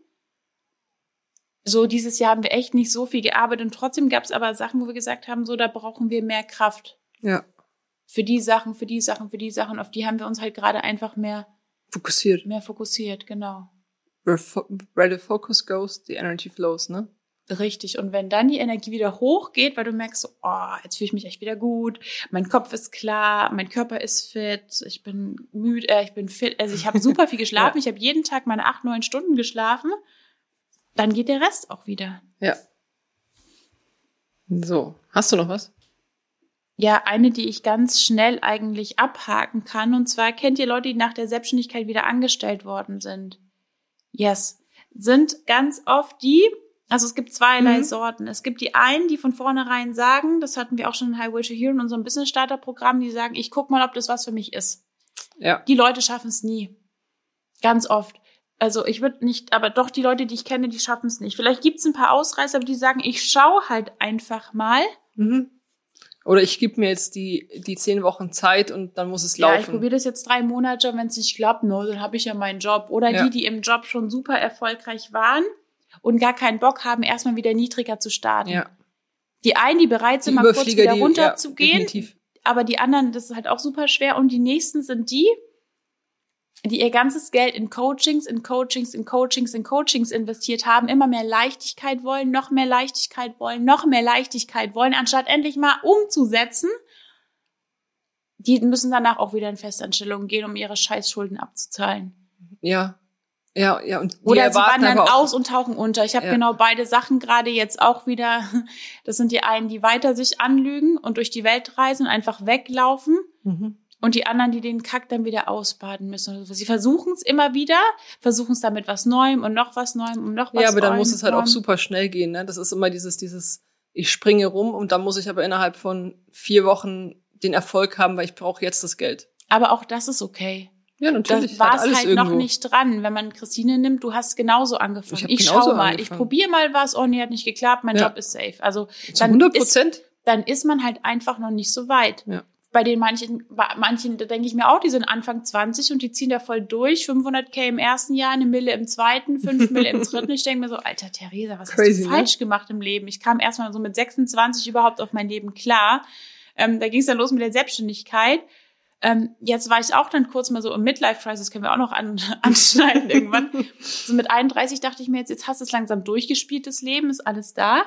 So, dieses Jahr haben wir echt nicht so viel gearbeitet und trotzdem gab's aber Sachen, wo wir gesagt haben, so, da brauchen wir mehr Kraft Ja, für die Sachen, für die Sachen, für die Sachen, auf die haben wir uns halt gerade einfach mehr, fokussiert. mehr fokussiert, genau. Where, fo where the focus goes, the energy flows, ne? Richtig. Und wenn dann die Energie wieder hochgeht, weil du merkst, so, oh, jetzt fühle ich mich echt wieder gut, mein Kopf ist klar, mein Körper ist fit, ich bin müde, äh, ich bin fit, also ich habe super viel geschlafen, ja. ich habe jeden Tag meine acht, neun Stunden geschlafen, dann geht der Rest auch wieder. Ja. So, hast du noch was? Ja, eine, die ich ganz schnell eigentlich abhaken kann. Und zwar kennt ihr Leute, die nach der Selbstständigkeit wieder angestellt worden sind. Yes. Sind ganz oft die, also es gibt zweierlei mhm. Sorten. Es gibt die einen, die von vornherein sagen, das hatten wir auch schon in Highway to Hero in unserem Business Starter Programm, die sagen, ich guck mal, ob das was für mich ist. Ja. Die Leute schaffen es nie. Ganz oft. Also ich würde nicht, aber doch die Leute, die ich kenne, die schaffen es nicht. Vielleicht gibt es ein paar Ausreißer, aber die sagen, ich schaue halt einfach mal. Mhm. Oder ich gebe mir jetzt die, die zehn Wochen Zeit und dann muss es laufen. Ja, ich probiere das jetzt drei Monate und wenn es nicht klappt, no, dann habe ich ja meinen Job. Oder ja. die, die im Job schon super erfolgreich waren und gar keinen Bock haben, erstmal wieder niedriger zu starten. Ja. Die einen, die bereit sind, die mal kurz wieder runterzugehen. Ja, aber die anderen, das ist halt auch super schwer. Und die nächsten sind die, die ihr ganzes Geld in Coachings, in Coachings, in Coachings, in Coachings investiert haben, immer mehr Leichtigkeit wollen, noch mehr Leichtigkeit wollen, noch mehr Leichtigkeit wollen, anstatt endlich mal umzusetzen. Die müssen danach auch wieder in Festanstellungen gehen, um ihre Scheißschulden abzuzahlen. Ja, ja, ja. Und Oder sie wandern aus und tauchen unter. Ich habe ja. genau beide Sachen gerade jetzt auch wieder. Das sind die einen, die weiter sich anlügen und durch die Welt reisen und einfach weglaufen. Mhm. Und die anderen, die den Kack dann wieder ausbaden müssen. Sie versuchen es immer wieder, versuchen es damit was Neuem und noch was Neuem und noch was Ja, aber dann muss es halt auch super schnell gehen. Ne? Das ist immer dieses, dieses, ich springe rum und dann muss ich aber innerhalb von vier Wochen den Erfolg haben, weil ich brauche jetzt das Geld. Aber auch das ist okay. Ja, natürlich. Da war es halt irgendwo. noch nicht dran. Wenn man Christine nimmt, du hast genauso angefangen. Ich, ich schau mal, angefangen. ich probiere mal was, oh nee, hat nicht geklappt, mein ja. Job ist safe. Also Zu 100 Prozent? Dann ist man halt einfach noch nicht so weit. Ja. Bei den manchen, bei manchen, da denke ich mir auch, die sind Anfang 20 und die ziehen da voll durch. 500k im ersten Jahr, eine Mille im zweiten, 5 Mille im dritten. Ich denke mir so, alter Theresa, was Crazy, hast du falsch ne? gemacht im Leben? Ich kam erstmal so mit 26 überhaupt auf mein Leben klar. Ähm, da ging es dann los mit der Selbstständigkeit. Ähm, jetzt war ich auch dann kurz mal so im Midlife-Crisis, können wir auch noch an, anschneiden irgendwann. So mit 31 dachte ich mir jetzt, jetzt hast du es langsam durchgespielt, das Leben, ist alles da.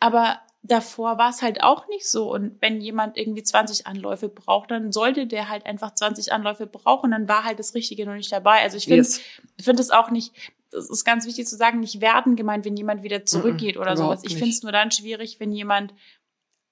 Aber davor war es halt auch nicht so. Und wenn jemand irgendwie 20 Anläufe braucht, dann sollte der halt einfach 20 Anläufe brauchen. Dann war halt das Richtige noch nicht dabei. Also ich finde yes. finde es auch nicht, das ist ganz wichtig zu sagen, nicht werden gemeint, wenn jemand wieder zurückgeht mm -mm, oder sowas. Ich finde es nur dann schwierig, wenn jemand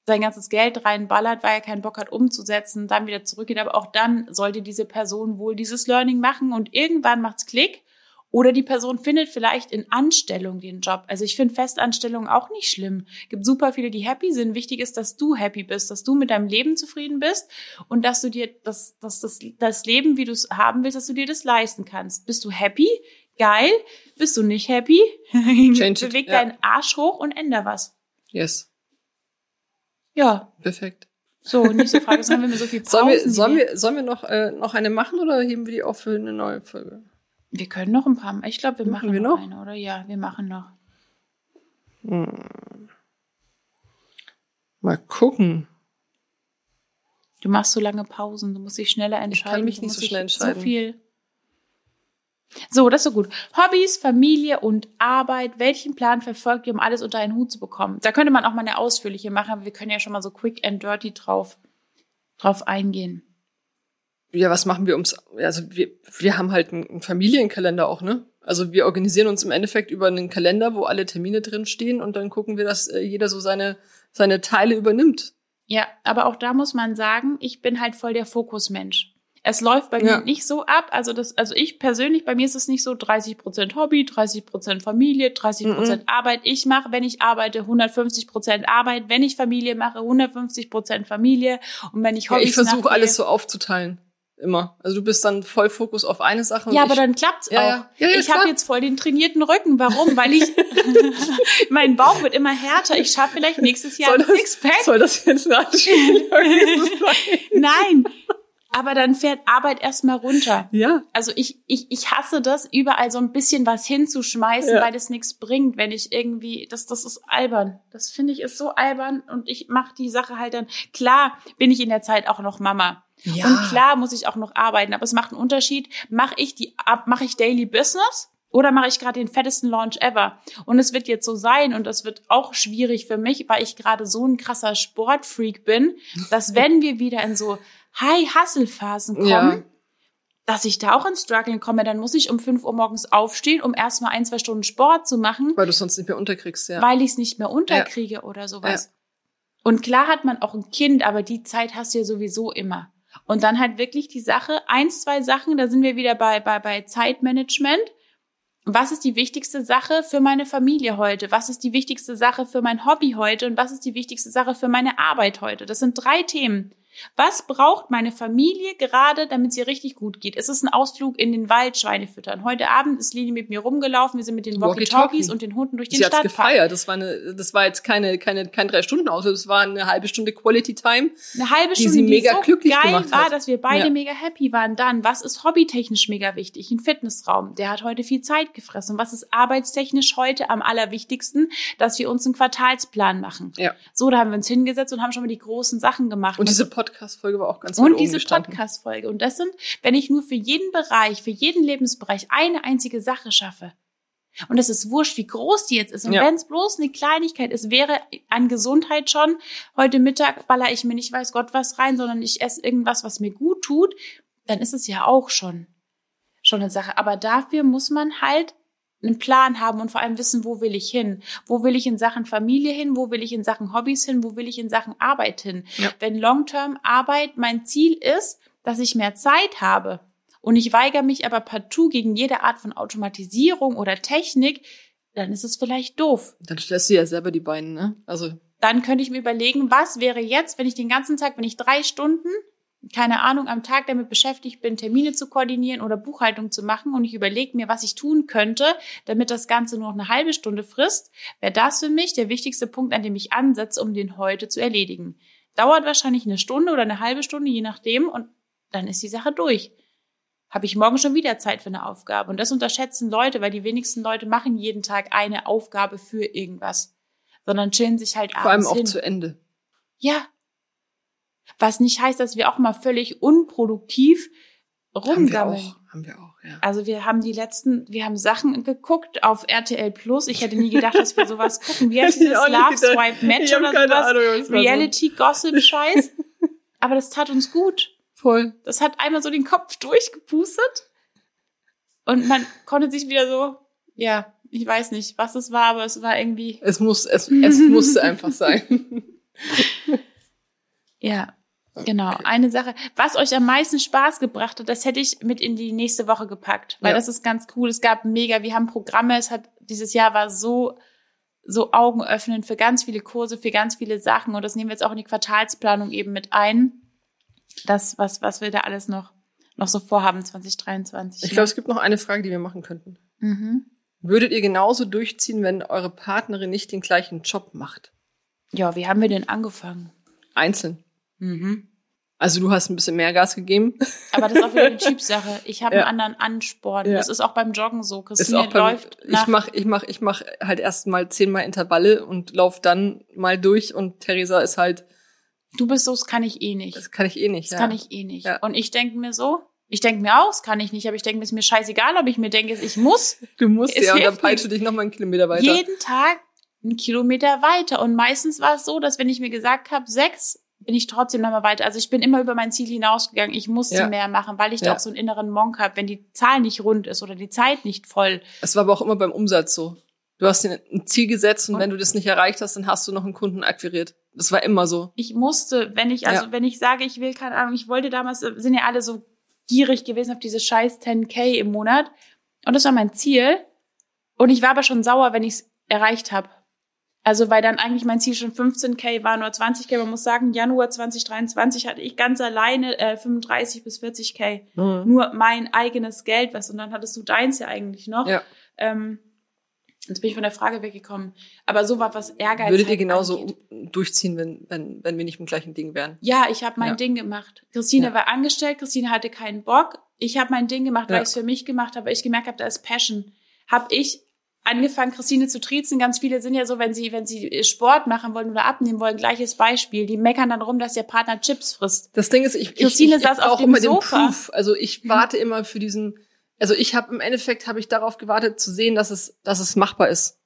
sein ganzes Geld reinballert, weil er keinen Bock hat umzusetzen, dann wieder zurückgeht. Aber auch dann sollte diese Person wohl dieses Learning machen und irgendwann macht's Klick. Oder die Person findet vielleicht in Anstellung den Job. Also ich finde Festanstellungen auch nicht schlimm. Gibt super viele, die happy sind. Wichtig ist, dass du happy bist, dass du mit deinem Leben zufrieden bist und dass du dir das, das, das, das Leben, wie du es haben willst, dass du dir das leisten kannst. Bist du happy? Geil. Bist du nicht happy? Change Beweg it, deinen Arsch hoch und änder was. Yes. Ja. Perfekt. So, nächste Frage. Sollen wir mit so viel Pausen? Sollen wir, sollen wir, sollen wir noch, äh, noch eine machen oder heben wir die auf für eine neue Folge? Wir können noch ein paar. Ich glaube, wir machen, machen wir noch, noch eine, oder? Ja, wir machen noch. Hm. Mal gucken. Du machst so lange Pausen, du musst dich schneller entscheiden. Ich kann mich nicht so schnell entscheiden. So viel. So, das ist so gut. Hobbys, Familie und Arbeit. Welchen Plan verfolgt ihr, um alles unter einen Hut zu bekommen? Da könnte man auch mal eine ausführliche machen, aber wir können ja schon mal so quick and dirty drauf, drauf eingehen. Ja, was machen wir ums, also wir, wir haben halt einen Familienkalender auch, ne? Also wir organisieren uns im Endeffekt über einen Kalender, wo alle Termine drin stehen und dann gucken wir, dass äh, jeder so seine, seine Teile übernimmt. Ja, aber auch da muss man sagen, ich bin halt voll der Fokusmensch. Es läuft bei ja. mir nicht so ab. Also das, also ich persönlich, bei mir ist es nicht so 30 Prozent Hobby, 30 Prozent Familie, 30 Prozent mhm. Arbeit. Ich mache, wenn ich arbeite, 150 Prozent Arbeit. Wenn ich Familie mache, 150 Prozent Familie. Und wenn ich Hobby ja, Ich versuche alles so aufzuteilen. Immer. Also du bist dann voll Fokus auf eine Sache. Ja, aber dann klappt's ja, auch. Ja, ja, ich habe jetzt voll den trainierten Rücken. Warum? Weil ich mein Bauch wird immer härter. Ich schaffe vielleicht nächstes Jahr soll ein Sixpack. Soll das jetzt eine? Nein, aber dann fährt Arbeit erstmal runter. Ja. Also ich, ich, ich hasse das, überall so ein bisschen was hinzuschmeißen, ja. weil das nichts bringt, wenn ich irgendwie, das, das ist albern. Das finde ich ist so albern und ich mache die Sache halt dann, klar bin ich in der Zeit auch noch Mama. Ja. Und klar muss ich auch noch arbeiten, aber es macht einen Unterschied. Mache ich die, mache ich Daily Business? Oder mache ich gerade den fettesten Launch ever? Und es wird jetzt so sein, und das wird auch schwierig für mich, weil ich gerade so ein krasser Sportfreak bin, dass wenn wir wieder in so High-Hustle-Phasen kommen, ja. dass ich da auch ins Struggling komme, dann muss ich um 5 Uhr morgens aufstehen, um erstmal ein, zwei Stunden Sport zu machen. Weil du sonst nicht mehr unterkriegst, ja. Weil ich es nicht mehr unterkriege ja. oder sowas. Ja. Und klar hat man auch ein Kind, aber die Zeit hast du ja sowieso immer. Und dann halt wirklich die Sache, eins, zwei Sachen, da sind wir wieder bei, bei, bei Zeitmanagement. Was ist die wichtigste Sache für meine Familie heute? Was ist die wichtigste Sache für mein Hobby heute? Und was ist die wichtigste Sache für meine Arbeit heute? Das sind drei Themen. Was braucht meine Familie gerade, damit es ihr richtig gut geht? Ist es ein Ausflug in den Wald, Schweine füttern? Heute Abend ist Lili mit mir rumgelaufen. Wir sind mit den Walkie-Talkies und den Hunden durch den Sie Stadtpark. Sie gefeiert. Das war eine, das war jetzt keine, keine, kein drei Stunden Ausflug. Das war eine halbe Stunde Quality Time. Eine halbe Stunde, die sie mega so glücklich geil gemacht war, hat. dass wir beide ja. mega happy waren. Dann, was ist hobbytechnisch mega wichtig? Ein Fitnessraum. Der hat heute viel Zeit gefressen. Was ist arbeitstechnisch heute am allerwichtigsten? Dass wir uns einen Quartalsplan machen. Ja. So, da haben wir uns hingesetzt und haben schon mal die großen Sachen gemacht. Und diese Podcast-Folge war auch ganz und diese Podcast-Folge. Und das sind, wenn ich nur für jeden Bereich, für jeden Lebensbereich eine einzige Sache schaffe. Und es ist wurscht, wie groß die jetzt ist. Und ja. wenn es bloß eine Kleinigkeit ist, wäre an Gesundheit schon, heute Mittag baller ich mir nicht weiß Gott was rein, sondern ich esse irgendwas, was mir gut tut, dann ist es ja auch schon, schon eine Sache. Aber dafür muss man halt einen Plan haben und vor allem wissen, wo will ich hin? Wo will ich in Sachen Familie hin? Wo will ich in Sachen Hobbys hin? Wo will ich in Sachen Arbeit hin? Ja. Wenn Long-Term Arbeit mein Ziel ist, dass ich mehr Zeit habe und ich weigere mich aber partout gegen jede Art von Automatisierung oder Technik, dann ist es vielleicht doof. Dann stellst du ja selber die Beine, ne? Also. Dann könnte ich mir überlegen, was wäre jetzt, wenn ich den ganzen Tag, wenn ich drei Stunden keine Ahnung, am Tag damit beschäftigt bin, Termine zu koordinieren oder Buchhaltung zu machen und ich überlege mir, was ich tun könnte, damit das Ganze nur noch eine halbe Stunde frisst, wäre das für mich der wichtigste Punkt, an dem ich ansetze, um den heute zu erledigen. Dauert wahrscheinlich eine Stunde oder eine halbe Stunde, je nachdem, und dann ist die Sache durch. Habe ich morgen schon wieder Zeit für eine Aufgabe. Und das unterschätzen Leute, weil die wenigsten Leute machen jeden Tag eine Aufgabe für irgendwas, sondern chillen sich halt abends Vor allem auch hin. zu Ende. Ja, was nicht heißt, dass wir auch mal völlig unproduktiv rumgammeln. Haben wir auch, haben wir auch, ja. Also wir haben die letzten, wir haben Sachen geguckt auf RTL Plus. Ich hätte nie gedacht, dass wir sowas gucken. Wie heißt dieses Love Swipe Match oder sowas? Ahnung, Reality Gossip Scheiß. Aber das tat uns gut. Voll. Das hat einmal so den Kopf durchgepustet. Und man konnte sich wieder so, ja, ich weiß nicht, was es war, aber es war irgendwie. Es muss, es, es musste einfach sein. ja. Genau, okay. eine Sache. Was euch am meisten Spaß gebracht hat, das hätte ich mit in die nächste Woche gepackt, weil ja. das ist ganz cool. Es gab mega, wir haben Programme, es hat, dieses Jahr war so, so augenöffnend für ganz viele Kurse, für ganz viele Sachen und das nehmen wir jetzt auch in die Quartalsplanung eben mit ein. Das, was, was wir da alles noch, noch so vorhaben 2023. Ich glaube, es gibt noch eine Frage, die wir machen könnten. Mhm. Würdet ihr genauso durchziehen, wenn eure Partnerin nicht den gleichen Job macht? Ja, wie haben wir denn angefangen? Einzeln. Mhm. Also du hast ein bisschen mehr Gas gegeben. Aber das ist auch wieder eine Typsache. Ich habe ja. einen anderen Ansporn. Ja. Das ist auch beim Joggen so. Christine beim, läuft Ich mach, ich mach, ich mach halt erst mal zehnmal Intervalle und lauf dann mal durch und Theresa ist halt. Du bist so, das kann ich eh nicht. Das kann ich eh nicht. Das ja. kann ich eh nicht. Und ich denke mir so, ich denke mir auch, das kann ich nicht, aber ich denke mir, ist mir scheißegal, ob ich mir denke, ich muss. Du musst ja, und dann peitsche dich noch mal einen Kilometer weiter. Jeden Tag einen Kilometer weiter. Und meistens war es so, dass wenn ich mir gesagt habe, sechs, bin ich trotzdem nochmal weiter. Also ich bin immer über mein Ziel hinausgegangen. Ich musste ja. mehr machen, weil ich ja. da auch so einen inneren Monk habe, wenn die Zahl nicht rund ist oder die Zeit nicht voll. Es war aber auch immer beim Umsatz so. Du hast dir ein Ziel gesetzt und, und, wenn du das nicht erreicht hast, dann hast du noch einen Kunden akquiriert. Das war immer so. Ich musste, wenn ich, also ja. wenn ich sage, ich will keine Ahnung, ich wollte damals, sind ja alle so gierig gewesen auf diese scheiß 10k im Monat. Und das war mein Ziel. Und ich war aber schon sauer, wenn ich es erreicht habe. Also weil dann eigentlich mein Ziel schon 15k war, nur 20k. Man muss sagen, Januar 2023 hatte ich ganz alleine äh, 35 bis 40k. Mhm. Nur mein eigenes Geld, was und dann hattest du deins ja eigentlich noch. Ja. Ähm, jetzt bin ich von der Frage weggekommen. Aber so war was Ehrgeiz. Würdet ihr genauso angeht. durchziehen, wenn, wenn, wenn wir nicht im gleichen Ding wären? Ja, ich habe mein ja. Ding gemacht. Christine ja. war angestellt, Christine hatte keinen Bock. Ich habe mein Ding gemacht, weil ich es für mich gemacht habe, weil ich gemerkt habe, da ist Passion. Hab ich angefangen, Christine zu triezen. Ganz viele sind ja so, wenn sie, wenn sie Sport machen wollen oder abnehmen wollen, gleiches Beispiel. Die meckern dann rum, dass der Partner Chips frisst. Das Ding ist, ich, Christine ich, ich, saß auf auch immer Sofa. Den Proof. Also ich warte immer für diesen, also ich habe im Endeffekt habe ich darauf gewartet zu sehen, dass es, dass es machbar ist.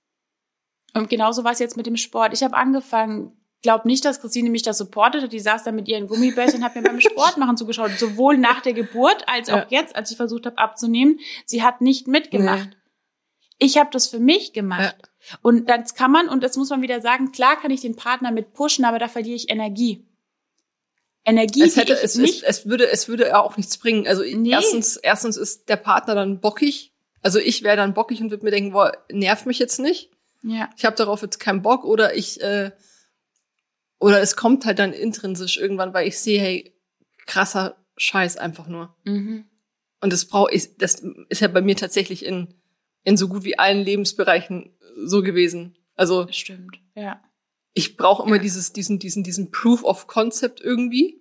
Und genauso war es jetzt mit dem Sport. Ich habe angefangen, glaub nicht, dass Christine mich da supportet hat. Die saß da mit ihren Gummibärchen und hat mir beim Sport machen zugeschaut. Sowohl nach der Geburt als auch Ja. jetzt, als ich versucht habe abzunehmen. Sie hat nicht mitgemacht. Ich habe das für mich gemacht. Und das kann man, und das muss man wieder sagen, klar kann ich den Partner mit pushen, aber da verliere ich Energie. Energie, Es hätte, es, nicht es, es würde, es würde ja auch nichts bringen. Also Nee. erstens, erstens ist der Partner dann bockig. Also ich wäre dann bockig und würde mir denken, boah, nervt mich jetzt nicht. ja. Ich habe darauf jetzt keinen Bock oder ich äh, oder es kommt halt dann intrinsisch irgendwann, weil ich sehe, hey, krasser Scheiß einfach nur. Mhm. Und das brauche ich, das ist ja bei mir tatsächlich in in so gut wie allen Lebensbereichen so gewesen. Also Stimmt. Ja. ich brauche immer Ja. dieses, diesen, diesen, diesen Proof of Concept irgendwie,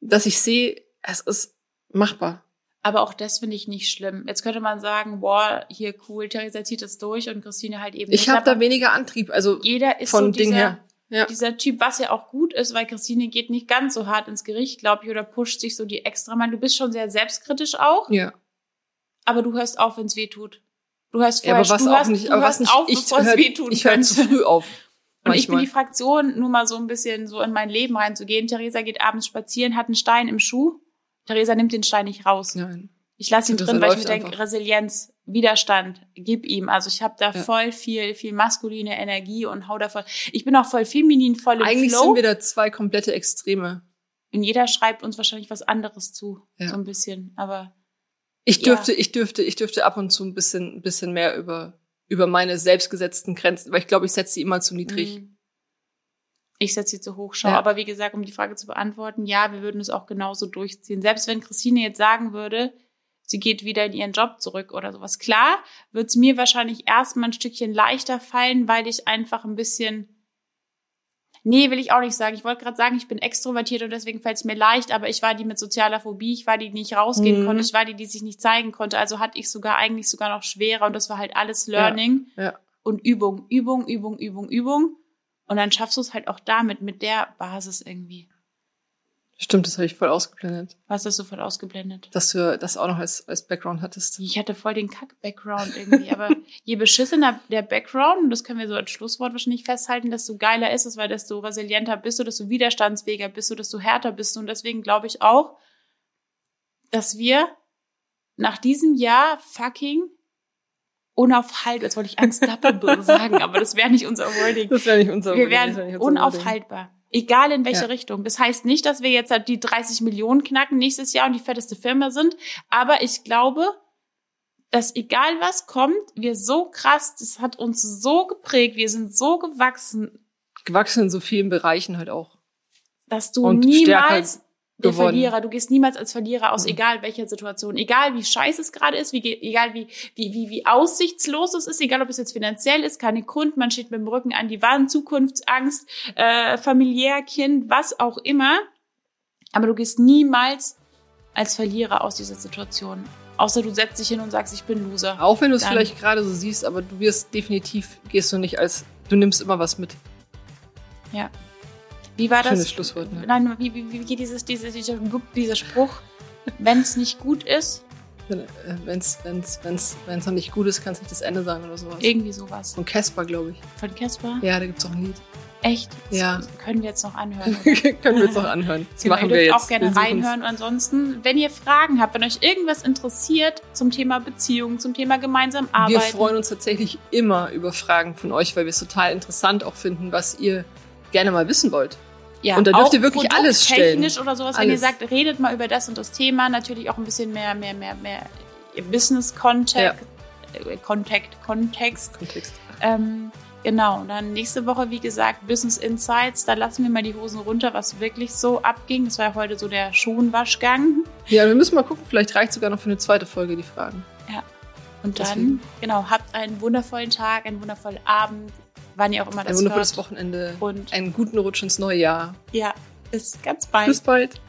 dass ich sehe, es ist machbar. Aber auch das finde ich nicht schlimm. Jetzt könnte man sagen, boah, hier cool, Theresa zieht es durch und Christine halt eben Ich habe da weniger Antrieb, also jeder ist von so Ding dieser, her. Ja. dieser Typ, was ja auch gut ist, weil Christine geht nicht ganz so hart ins Gericht, glaube ich, oder pusht sich so die extra mal. Du bist schon sehr selbstkritisch auch, Ja. Aber du hörst auf, wenn es weh tut. Du hörst ja, vorher, aber was du auch hörst, nicht, du aber was nicht, auf, ich bevor es weh tun ich höre zu früh auf. Und ich bin die Fraktion, nur mal so ein bisschen so in mein Leben reinzugehen. Theresa geht abends spazieren, hat einen Stein im Schuh. Theresa nimmt den Stein nicht raus. Nein. Ich lasse ihn drin, weil ich mir denke. Resilienz, Widerstand, gib ihm. Also ich habe da Ja. voll viel, viel maskuline Energie und hau da voll. Ich bin auch voll feminin, voll im Eigentlich Flow. sind wir da zwei komplette Extreme. und jeder schreibt uns wahrscheinlich was anderes zu, Ja. so ein bisschen. Aber Ich Ja. dürfte, ich dürfte, ich dürfte ab und zu ein bisschen, ein bisschen mehr über, über meine selbstgesetzten Grenzen, weil ich glaube, ich setze sie immer zu niedrig. mh, ich setze sie zu hoch. Schau. Ja. Aber wie gesagt, um die Frage zu beantworten, ja, wir würden es auch genauso durchziehen. Selbst wenn Christine jetzt sagen würde, sie geht wieder in ihren Job zurück oder sowas. Klar, wird es mir wahrscheinlich erstmal ein Stückchen leichter fallen, weil ich einfach ein bisschen Nee, will ich auch nicht sagen. Ich wollte gerade sagen, ich bin extrovertiert und deswegen fällt es mir leicht, aber ich war die mit sozialer Phobie, ich war die, die nicht rausgehen Mhm. konnte, ich war die, die sich nicht zeigen konnte. Also hatte ich sogar eigentlich sogar noch schwerer und das war halt alles Learning Ja. und Übung, Übung, Übung, Übung, Übung. Und dann schaffst du es halt auch damit, mit der Basis irgendwie. Stimmt, das habe ich voll ausgeblendet. Was hast du sofort ausgeblendet? Dass du das auch noch als, als Background hattest. Ich hatte voll den Kack-Background irgendwie, aber je beschissener der Background, und das können wir so als Schlusswort wahrscheinlich festhalten, desto geiler ist es, weil desto resilienter bist du, desto widerstandsfähiger bist du, desto härter bist du. Und deswegen glaube ich auch, dass wir nach diesem Jahr fucking unaufhaltbar, jetzt wollte ich unstoppable sagen, aber das wäre nicht unser Wording. Das wäre nicht unser Wir das wär werden nicht unser unaufhaltbar. Egal in welche Ja. Richtung. Das heißt nicht, dass wir jetzt halt die 30 Millionen knacken nächstes Jahr und die fetteste Firma sind. Aber ich glaube, dass egal was kommt, wir so krass, das hat uns so geprägt, wir sind so gewachsen, Gewachsen in so vielen Bereichen halt auch. dass du Und niemals der. Verlierer, du gehst niemals als Verlierer aus, Mhm. egal welcher Situation, egal wie scheiße es gerade ist, wie, egal wie, wie, wie, wie aussichtslos es ist, egal ob es jetzt finanziell ist, keine Kunden, man steht mit dem Rücken an die Wand, Zukunftsangst, äh, familiär, Kind, was auch immer. Aber du gehst niemals als Verlierer aus dieser Situation. Außer du setzt dich hin und sagst, ich bin Loser. Auch wenn du es vielleicht gerade so siehst, aber du wirst definitiv, gehst du nicht als, du nimmst immer was mit. Ja. Wie war Schönes das? Schlusswort. Ne? Nein, wie, wie, wie geht dieses, dieses, dieser, dieser Spruch? Wenn es nicht gut ist, Wenn es wenn's, wenn's, wenn's noch nicht gut ist, kann es nicht das Ende sein oder sowas. irgendwie sowas. Von Casper, glaube ich. Von Casper? Ja, da gibt's auch ein Lied. Echt? Das Ja. Können wir jetzt noch anhören. Können wir uns noch anhören. Das Genau, machen wir jetzt. auch gerne Wir reinhören. Und ansonsten, wenn ihr Fragen habt, wenn euch irgendwas interessiert zum Thema Beziehung, zum Thema gemeinsam arbeiten. Wir freuen uns tatsächlich immer über Fragen von euch, weil wir es total interessant auch finden, was ihr gerne mal wissen wollt. Ja, und da dürft ihr wirklich alles stellen. Technisch oder sowas, wenn ihr Alles. sagt, redet mal über das und das Thema, natürlich auch ein bisschen mehr, mehr, mehr, mehr Business Contact, äh, Contact, Kontext. Kontext. Ähm, genau, und dann nächste Woche, wie gesagt, Business Insights. Da lassen wir mal die Hosen runter, was wirklich so abging. Das war heute so der Schonwaschgang. Ja, wir müssen mal gucken, vielleicht reicht sogar noch für eine zweite Folge die Fragen. Und dann, Deswegen. genau, habt einen wundervollen Tag, einen wundervollen Abend, wann ihr auch immer Ein das wundervolles hört. Wochenende. Und Einen guten Rutsch ins neue Jahr. ja, bis ganz bald. Bis bald.